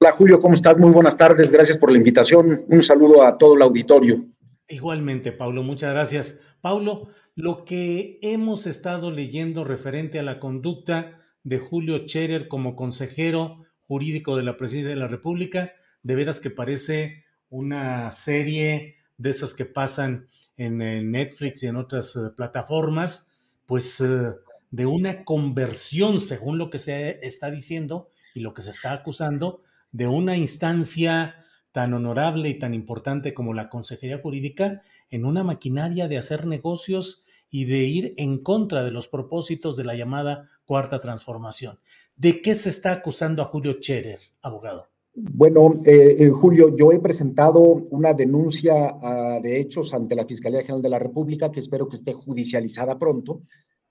Hola Julio, ¿cómo estás? Muy buenas tardes, gracias por la invitación. Un saludo a todo el auditorio. Igualmente, Paulo, muchas gracias. Paulo, lo que hemos estado leyendo referente a la conducta de Julio Scherer como consejero jurídico de la Presidencia de la República, de veras que parece una serie de esas que pasan en Netflix y en otras eh, plataformas, pues eh, de una conversión, según lo que se está diciendo, y lo que se está acusando de una instancia tan honorable y tan importante como la Consejería Jurídica en una maquinaria de hacer negocios y de ir en contra de los propósitos de la llamada Cuarta Transformación. ¿De qué se está acusando a Julio Scherer, abogado? Bueno, eh, eh, Julio, yo he presentado una denuncia ah, de hechos ante la Fiscalía General de la República que espero que esté judicializada pronto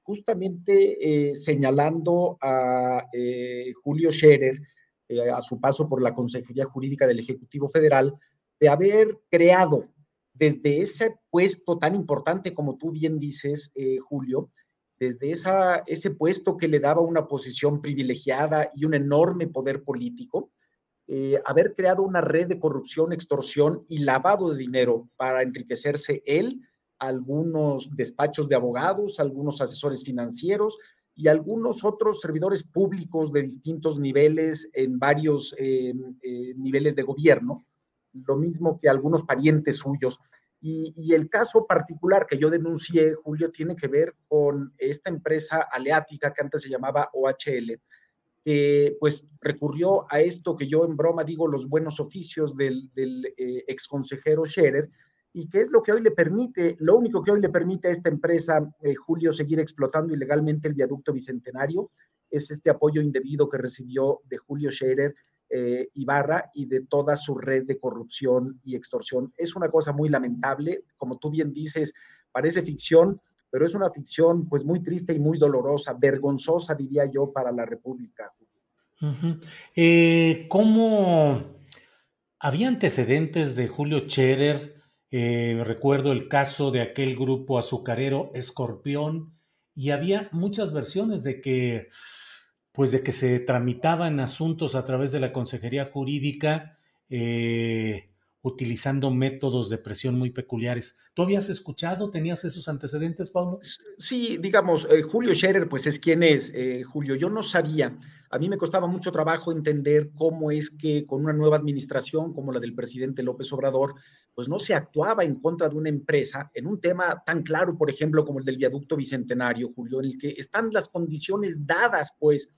justamente eh, señalando a eh, Julio Scherer, eh, a su paso por la Consejería Jurídica del Ejecutivo Federal, de haber creado desde ese puesto tan importante como tú bien dices, Julio, desde esa, ese puesto que le daba una posición privilegiada y un enorme poder político, haber creado una red de corrupción, extorsión y lavado de dinero para enriquecerse él, algunos despachos de abogados, algunos asesores financieros y algunos otros servidores públicos de distintos niveles en varios eh, eh, niveles de gobierno, lo mismo que algunos parientes suyos. Y, el caso particular que yo denuncié, Julio, tiene que ver con esta empresa aleática que antes se llamaba OHL, que pues recurrió a esto que yo en broma digo los buenos oficios del, del eh, exconsejero Scherer, y qué es lo que hoy le permite, lo único que hoy le permite a esta empresa, eh, Julio, seguir explotando ilegalmente el viaducto bicentenario, es este apoyo indebido que recibió de Julio Scherer eh, Ibarra y de toda su red de corrupción y extorsión. Es una cosa muy lamentable, como tú bien dices, parece ficción, pero es una ficción pues muy triste y muy dolorosa, vergonzosa, diría yo, para la República. Eh, ¿Cómo había antecedentes de Julio Scherer? Eh, recuerdo el caso de aquel grupo azucarero Escorpión y había muchas versiones de que, pues de que se tramitaban asuntos a través de la Consejería Jurídica eh, utilizando métodos de presión muy peculiares. ¿Tú habías escuchado, tenías esos antecedentes, Pablo? Sí, digamos, eh, Julio Scherer, pues es quien es, Julio. Yo no sabía, a mí me costaba mucho trabajo entender cómo es que con una nueva administración como la del presidente López Obrador, pues no se actuaba en contra de una empresa en un tema tan claro, por ejemplo, como el del viaducto bicentenario, Julio, en el que están las condiciones dadas, pues,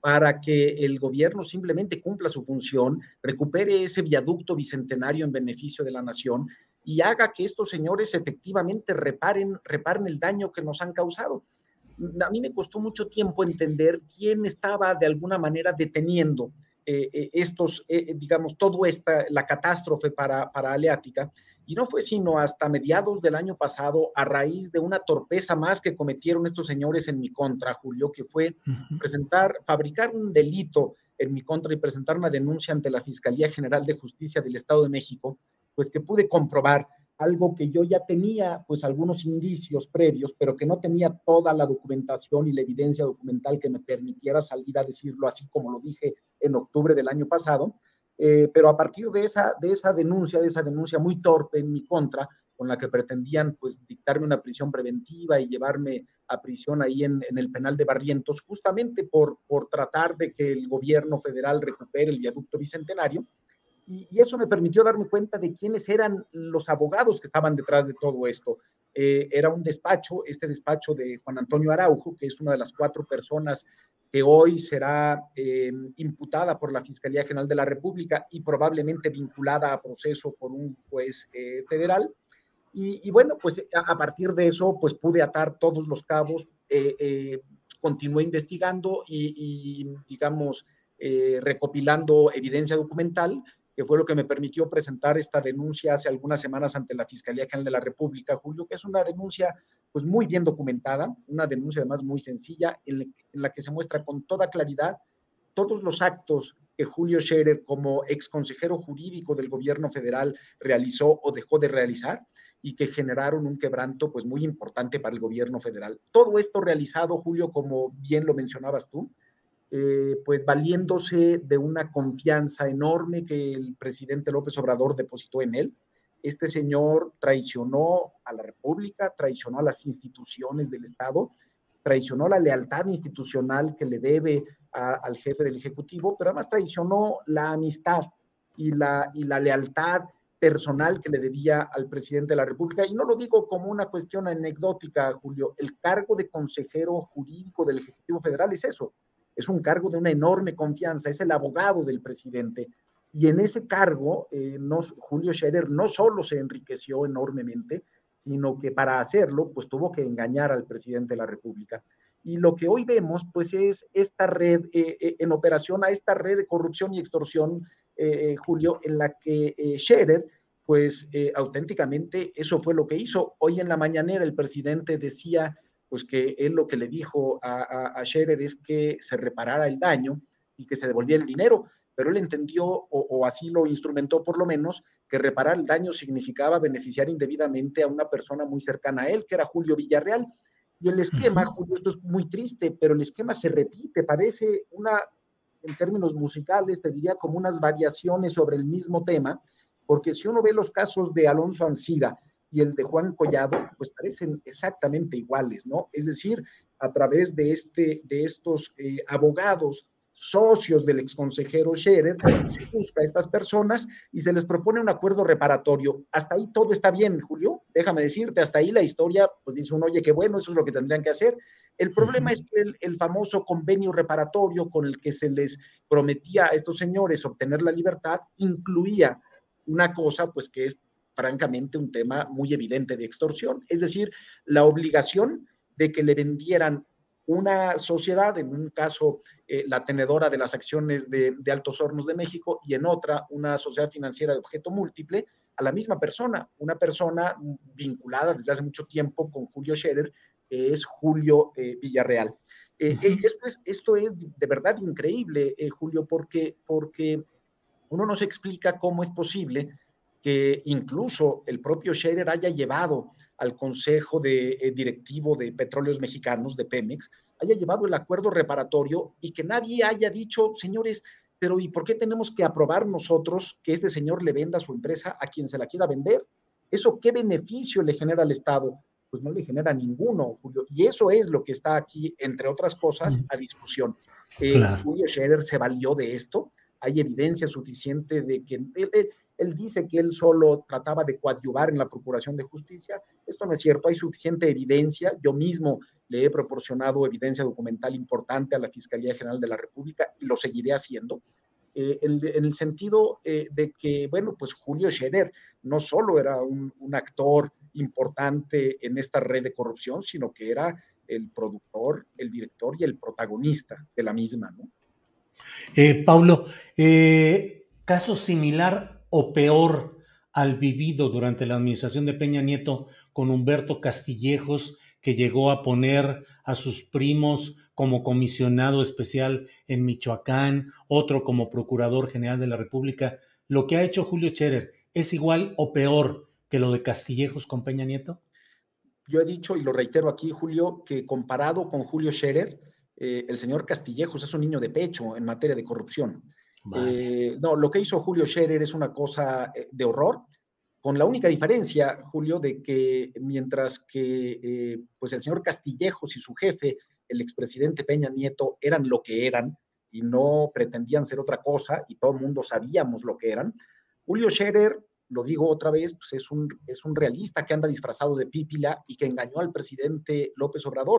para que el gobierno simplemente cumpla su función, recupere ese viaducto bicentenario en beneficio de la nación y haga que estos señores efectivamente reparen, reparen el daño que nos han causado. A mí me costó mucho tiempo entender quién estaba de alguna manera deteniendo eh, eh, estos, eh, digamos, todo esta, la catástrofe para, para Aleática, y no fue sino hasta mediados del año pasado, a raíz de una torpeza más que cometieron estos señores en mi contra, Julio, que fue presentar, fabricar un delito en mi contra y presentar una denuncia ante la Fiscalía General de Justicia del Estado de México, pues que pude comprobar algo que yo ya tenía, pues algunos indicios previos, pero que no tenía toda la documentación y la evidencia documental que me permitiera salir a decirlo así como lo dije en octubre del año pasado. Eh, pero a partir de esa, de esa denuncia, de esa denuncia muy torpe en mi contra, con la que pretendían pues dictarme una prisión preventiva y llevarme a prisión ahí en, en el penal de Barrientos, justamente por, por tratar de que el gobierno federal recupere el viaducto bicentenario, y, eso me permitió darme cuenta de quiénes eran los abogados que estaban detrás de todo esto. Eh, era un despacho, este despacho de Juan Antonio Araujo, que es una de las cuatro personas que hoy será eh, imputada por la Fiscalía General de la República y probablemente vinculada a proceso por un juez eh, federal. Y, bueno, pues a, partir de eso, pues pude atar todos los cabos, continué investigando y, y digamos, recopilando evidencia documental que fue lo que me permitió presentar esta denuncia hace algunas semanas ante la Fiscalía General de la República, Julio, que es una denuncia pues muy bien documentada, una denuncia además muy sencilla, en, la que se muestra con toda claridad todos los actos que Julio Scherer como ex consejero jurídico del gobierno federal realizó o dejó de realizar y que generaron un quebranto pues muy importante para el gobierno federal. Todo esto realizado, Julio, como bien lo mencionabas tú, eh, pues valiéndose de una confianza enorme que el presidente López Obrador depositó en él. Este señor traicionó a la República, traicionó a las instituciones del Estado, traicionó la lealtad institucional que le debe al jefe del Ejecutivo, pero además traicionó la amistad y la, y la lealtad personal que le debía al presidente de la República. Y no lo digo como una cuestión anecdótica, Julio. El cargo de consejero jurídico del Ejecutivo Federal es eso, es un cargo de una enorme confianza, es el abogado del presidente. Y en ese cargo, eh, Julio Scherer no solo se enriqueció enormemente, sino que para hacerlo, pues tuvo que engañar al presidente de la República. Y lo que hoy vemos, pues es esta red eh, eh, en operación, a esta red de corrupción y extorsión, Julio, en la que Scherer, pues auténticamente eso fue lo que hizo. Hoy en la mañanera el presidente decía pues que él lo que le dijo a, a, Scherer es que se reparara el daño y que se devolviera el dinero, pero él entendió, o, así lo instrumentó por lo menos, que reparar el daño significaba beneficiar indebidamente a una persona muy cercana a él, que era Julio Villarreal. Y el esquema, Julio, esto es muy triste, pero el esquema se repite, parece una, en términos musicales, te diría como unas variaciones sobre el mismo tema, porque si uno ve los casos de Alonso Ancira, y el de Juan Collado, pues parecen exactamente iguales, ¿no? Es decir, a través de, este, de estos eh, abogados socios del exconsejero Scherer, se busca a estas personas y se les propone un acuerdo reparatorio. Hasta ahí todo está bien, Julio. Déjame decirte, hasta ahí la historia, pues dice uno, oye, qué bueno, eso es lo que tendrían que hacer. El problema es que el, el, famoso convenio reparatorio con el que se les prometía a estos señores obtener la libertad incluía una cosa, pues que es francamente un tema muy evidente de extorsión, es decir, la obligación de que le vendieran una sociedad, en un caso eh, la tenedora de las acciones de, Altos Hornos de México y en otra una sociedad financiera de objeto múltiple, a la misma persona, una persona vinculada desde hace mucho tiempo con Julio Scherer, que es Julio eh, Villarreal. Eh, esto, es, esto, es, de verdad increíble, Julio, porque, porque uno no se explica cómo es posible que incluso el propio Scherer haya llevado al Consejo de, eh, Directivo de Petróleos Mexicanos, de Pemex, haya llevado el acuerdo reparatorio y que nadie haya dicho, señores, pero ¿y por qué tenemos que aprobar nosotros que este señor le venda su empresa a quien se la quiera vender? ¿Eso qué beneficio le genera al Estado? Pues no le genera ninguno, Julio. Y eso es lo que está aquí, entre otras cosas, a discusión. Eh, Julio Scherer se valió de esto hay evidencia suficiente de que él, dice que él solo trataba de coadyuvar en la procuración de justicia. Esto no es cierto, hay suficiente evidencia. Yo mismo le he proporcionado evidencia documental importante a la Fiscalía General de la República y lo seguiré haciendo. Eh, en, el sentido eh, de que, bueno, pues Julio Scherer no solo era un, un actor importante en esta red de corrupción, sino que era el productor, el director y el protagonista de la misma, ¿no? Eh, Paulo, eh, caso similar o peor al vivido durante la administración de Peña Nieto con Humberto Castillejos, que llegó a poner a sus primos como comisionado especial en Michoacán, otro como procurador general de la República. Lo que ha hecho Julio Scherer es igual o peor que lo de Castillejos con Peña Nieto? Yo he dicho y lo reitero aquí, Julio, que comparado con Julio Scherer, eh, el señor Castillejos es un niño de pecho en materia de corrupción. Eh, no, lo que hizo Julio Scherer es una cosa eh, de horror, con la única diferencia, Julio, de que mientras que pues el señor Castillejos y su jefe, el expresidente Peña Nieto, eran lo que eran y no pretendían ser otra cosa y todo el mundo sabíamos lo que eran, Julio Scherer lo digo otra vez, pues es un, es un realista que anda disfrazado de pípila y que engañó al presidente López Obrador.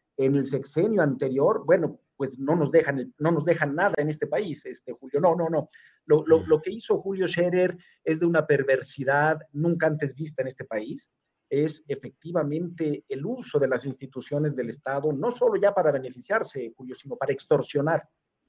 en el sexenio anterior, bueno, pues no nos dejan, no nos dejan nada en este país, este Julio. No, no, no. Lo, lo, lo, que hizo Julio Scherer es de una perversidad nunca antes vista en este país. Es efectivamente el uso de las instituciones del Estado, no solo ya para beneficiarse, Julio, sino para extorsionar.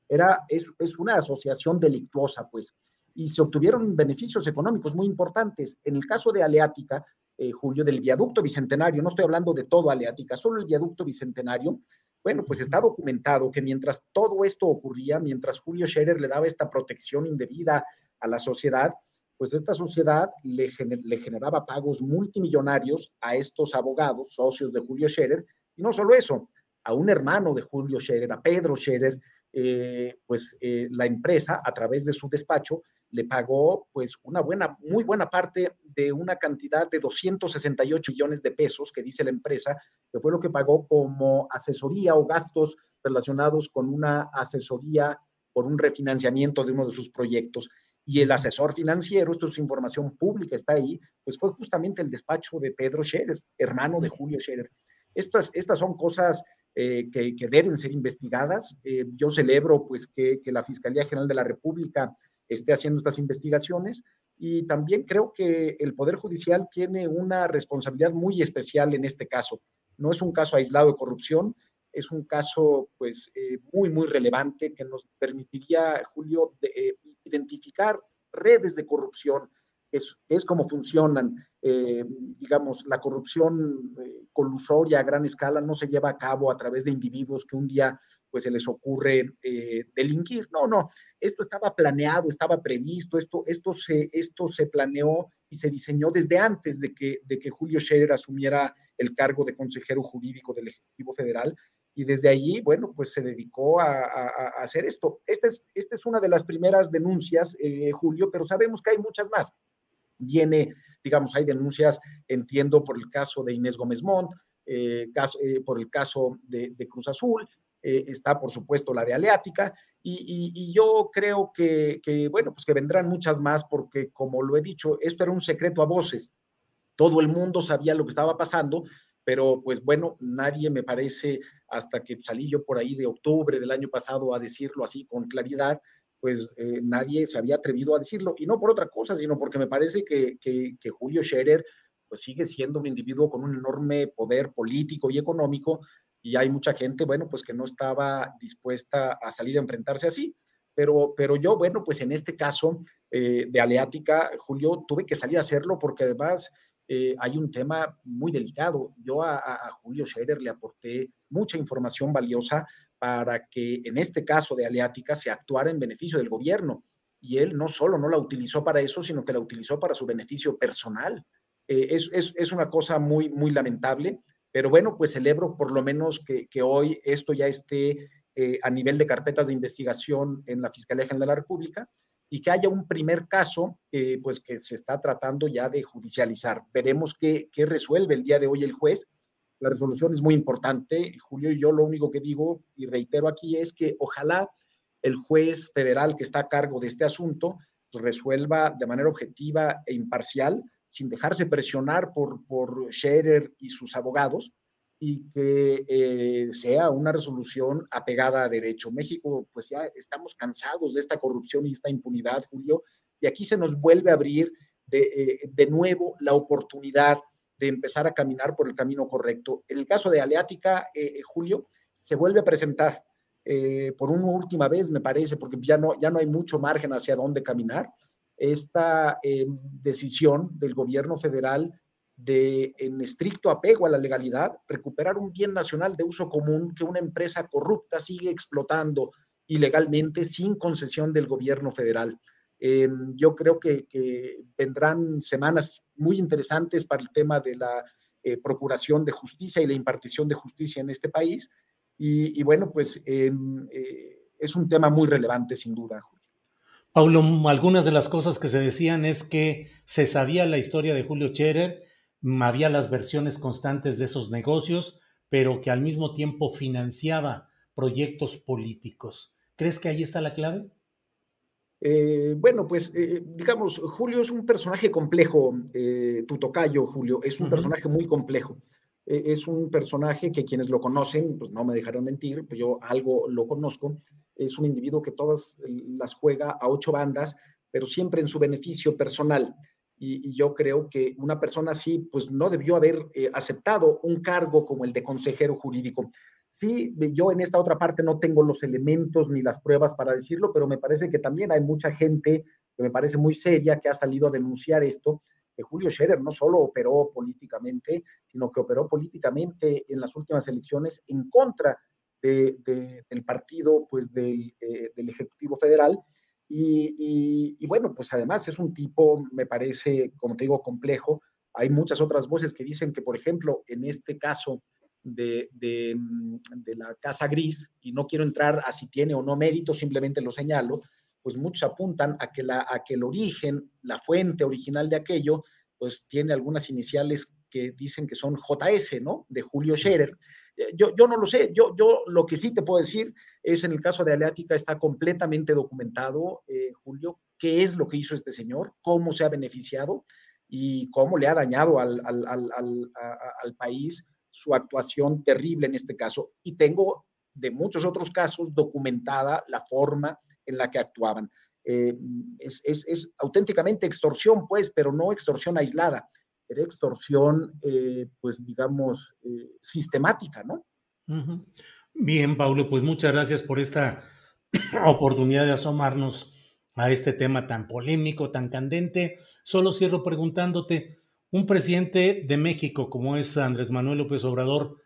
Era, es, es una asociación delictuosa, pues, y se obtuvieron beneficios económicos muy importantes. En el caso de Aleática, eh, Julio, del viaducto bicentenario, no estoy hablando de todo Aleática, solo el viaducto bicentenario, bueno, pues está documentado que mientras todo esto ocurría, mientras Julio Scherer le daba esta protección indebida a la sociedad, pues esta sociedad le, le generaba pagos multimillonarios a estos abogados, socios de Julio Scherer, y no solo eso, a un hermano de Julio Scherer, a Pedro Scherer, eh, pues eh, la empresa, a través de su despacho, le pagó pues una buena, muy buena parte de una cantidad de 268 millones de pesos que dice la empresa, que fue lo que pagó como asesoría o gastos relacionados con una asesoría por un refinanciamiento de uno de sus proyectos. Y el asesor financiero, esto es información pública, está ahí, pues fue justamente el despacho de Pedro Scherer, hermano de Julio Scherer. Estas, estas son cosas eh, que, que, deben ser investigadas. Eh, yo celebro pues que, que, la Fiscalía General de la República esté haciendo estas investigaciones y también creo que el Poder Judicial tiene una responsabilidad muy especial en este caso. No es un caso aislado de corrupción, es un caso pues eh, muy, muy relevante que nos permitiría, Julio, eh, identificar redes de corrupción, es, es como funcionan. Eh, digamos, la corrupción colusoria a gran escala no se lleva a cabo a través de individuos que un día pues se les ocurre eh, delinquir. No, no, esto estaba planeado, estaba previsto, esto, esto, se, esto se planeó y se diseñó desde antes de que, de que Julio Scherer asumiera el cargo de consejero jurídico del Ejecutivo Federal. Y desde allí, bueno, pues se dedicó a, a, a hacer esto. Esta es, esta es una de las primeras denuncias, eh, Julio, pero sabemos que hay muchas más. Viene, digamos, hay denuncias, entiendo, por el caso de Inés Gómez Montt, eh, caso, eh, por el caso de, de Cruz Azul, eh, está por supuesto la de Aleática, y, yo creo que, que, bueno, pues que vendrán muchas más porque, como lo he dicho, esto era un secreto a voces. Todo el mundo sabía lo que estaba pasando, pero pues bueno, nadie me parece, hasta que salí yo por ahí de octubre del año pasado a decirlo así con claridad, pues eh, nadie se había atrevido a decirlo, y no por otra cosa, sino porque me parece que, que, que Julio Scherer pues sigue siendo un individuo con un enorme poder político y económico, y hay mucha gente, bueno, pues que no estaba dispuesta a salir a enfrentarse así. Pero, pero yo, bueno, pues en este caso eh, de Aleática, Julio, tuve que salir a hacerlo porque además eh, hay un tema muy delicado. Yo a, Julio Scherer le aporté mucha información valiosa para que en este caso de Aleática se actuara en beneficio del gobierno. Y él no solo no la utilizó para eso, sino que la utilizó para su beneficio personal. Eh, es, es, es, una cosa muy, muy lamentable Pero bueno, pues celebro por lo menos que, hoy esto ya esté eh, a nivel de carpetas de investigación en la Fiscalía General de la República y que haya un primer caso, eh, pues que se está tratando ya de judicializar. Veremos qué, resuelve el día de hoy el juez. La resolución es muy importante, Julio, y yo lo único que digo y reitero aquí es que ojalá el juez federal que está a cargo de este asunto resuelva de manera objetiva e imparcial, sin dejarse presionar por, por Scherer y sus abogados, y que eh, sea una resolución apegada a derecho. México, pues ya estamos cansados de esta corrupción y esta impunidad, Julio, y aquí se nos vuelve a abrir de, eh, de nuevo la oportunidad de empezar a caminar por el camino correcto. En el caso de Aleática, eh, Julio, se vuelve a presentar por una última vez, me parece, porque ya no, ya no hay mucho margen hacia dónde caminar, esta decisión del gobierno federal de, en estricto apego a la legalidad, recuperar un bien nacional de uso común que una empresa corrupta sigue explotando ilegalmente sin concesión del gobierno federal. Eh, yo creo que, vendrán semanas muy interesantes para el tema de la eh, procuración de justicia y la impartición de justicia en este país. Y, bueno, pues em, eh, es un tema muy relevante, sin duda, Paulo, algunas de las cosas que se decían es que se sabía la historia de Julio Scherer, había las versiones constantes de esos negocios, pero que al mismo tiempo financiaba proyectos políticos. ¿Crees que ahí está la clave? Eh, bueno, pues eh, digamos, Julio es un personaje complejo, eh, tu tocayo, Julio, es un personaje muy complejo. Es un personaje que quienes lo conocen, pues no me dejarán mentir, pues yo algo lo conozco. Es un individuo que todas las juega a ocho bandas, pero siempre en su beneficio personal y, yo creo que una persona así pues no debió haber eh, aceptado un cargo como el de consejero jurídico. Sí, yo en esta otra parte no tengo los elementos ni las pruebas para decirlo, pero me parece que también hay mucha gente que me parece muy seria que ha salido a denunciar esto, que Julio Scherer no solo operó políticamente, sino que operó políticamente en las últimas elecciones en contra de, del partido, pues del, eh, del Ejecutivo Federal, y, bueno, pues además es un tipo, me parece, como te digo, complejo. Hay muchas otras voces que dicen que, por ejemplo, en este caso de, de, mm, la Casa Gris, y no quiero entrar a si tiene o no mérito, simplemente lo señalo, pues muchos apuntan a que, la, a que el origen, la fuente original de aquello, pues tiene algunas iniciales que dicen que son JS, ¿no? De Julio Scherer. Eh, yo, yo no lo sé, yo, yo lo que sí te puedo decir es en el caso de Aleática está completamente documentado, eh, Julio, qué es lo que hizo este señor, cómo se ha beneficiado y cómo le ha dañado al, al, al, al país su actuación terrible en este caso. Y tengo de muchos otros casos documentada la forma en la que actuaban. Eh, es, es, es, auténticamente extorsión, pues, pero no extorsión aislada era extorsión, eh, pues digamos, eh, sistemática, ¿no? Bien, Paulo, pues muchas gracias por esta oportunidad de asomarnos a este tema tan polémico, tan candente. Solo cierro preguntándote, un presidente de México como es Andrés Manuel López Obrador,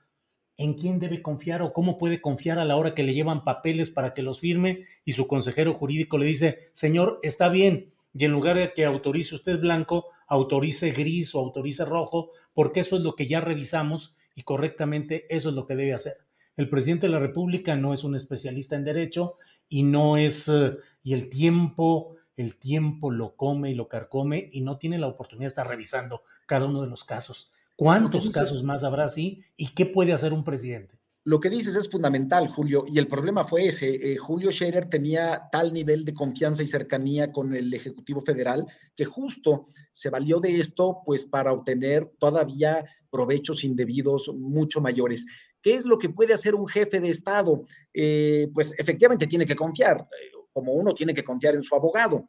¿en quién debe confiar o cómo puede confiar a la hora que le llevan papeles para que los firme y su consejero jurídico le dice, señor, está bien, y en lugar de que autorice usted blanco, autorice gris o autorice rojo, porque eso es lo que ya revisamos y correctamente eso es lo que debe hacer. El presidente de la República no es un especialista en derecho y no es, eh, y el tiempo, el tiempo lo come y lo carcome y no tiene la oportunidad de estar revisando cada uno de los casos. ¿Cuántos casos más habrá así y qué puede hacer un presidente? Lo que dices es fundamental, Julio, y el problema fue ese. Eh, Julio Scherer tenía tal nivel de confianza y cercanía con el Ejecutivo Federal que justo se valió de esto pues para obtener todavía provechos indebidos mucho mayores. ¿Qué es lo que puede hacer un jefe de Estado? Eh, pues efectivamente tiene que confiar, eh, como uno tiene que confiar en su abogado,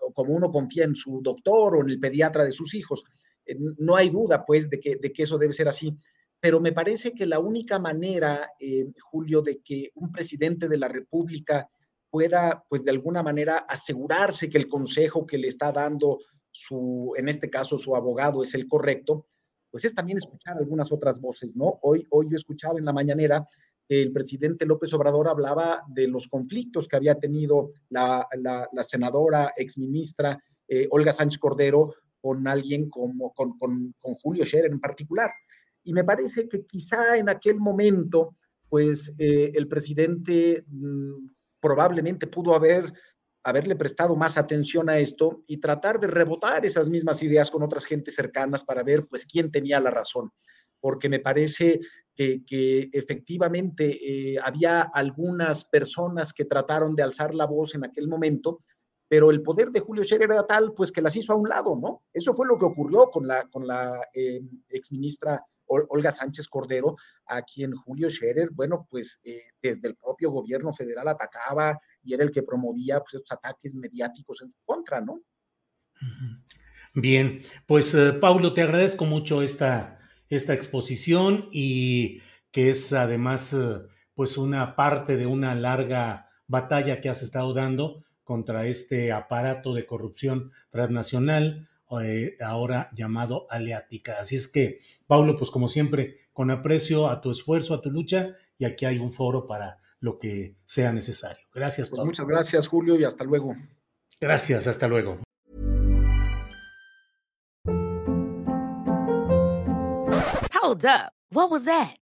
o como uno confía en su doctor o en el pediatra de sus hijos. No hay duda, pues, de que, de que eso debe ser así pero me parece que la única manera, eh, Julio, de que un presidente de la República pueda, pues de alguna manera, asegurarse que el consejo que le está dando su, en este caso, su abogado es el correcto, pues es también escuchar algunas otras voces, ¿no? Hoy, hoy yo escuchaba en la mañanera que el presidente López Obrador hablaba de los conflictos que había tenido la senadora, exministra eh, Olga Sánchez Cordero con alguien como, con, con, con Julio Scherer en particular. Y me parece que quizá en aquel momento, pues eh, el presidente mm, probablemente pudo haber haberle prestado más atención a esto y tratar de rebotar esas mismas ideas con otras gentes cercanas para ver pues quién tenía la razón, porque me parece que, efectivamente eh, había algunas personas que trataron de alzar la voz en aquel momento, pero el poder de Julio Scherer era tal pues que las hizo a un lado, ¿no? Eso fue lo que ocurrió con la, con la eh, exministra Olga Sánchez Cordero, a quien Julio Scherer, bueno, pues eh, desde el propio gobierno federal atacaba y era el que promovía pues, estos ataques mediáticos en su contra, ¿no? Bien, pues eh, Paulo, te agradezco mucho esta, esta exposición y que es además eh, pues una parte de una larga batalla que has estado dando contra este aparato de corrupción transnacional eh, ahora llamado Aleática. Así es que, Paulo, pues como siempre, con aprecio a tu esfuerzo, a tu lucha, y aquí hay un foro para lo que sea necesario. Gracias, pues muchas gracias, Julio, y hasta luego. Gracias, hasta luego. Hold up. What was that?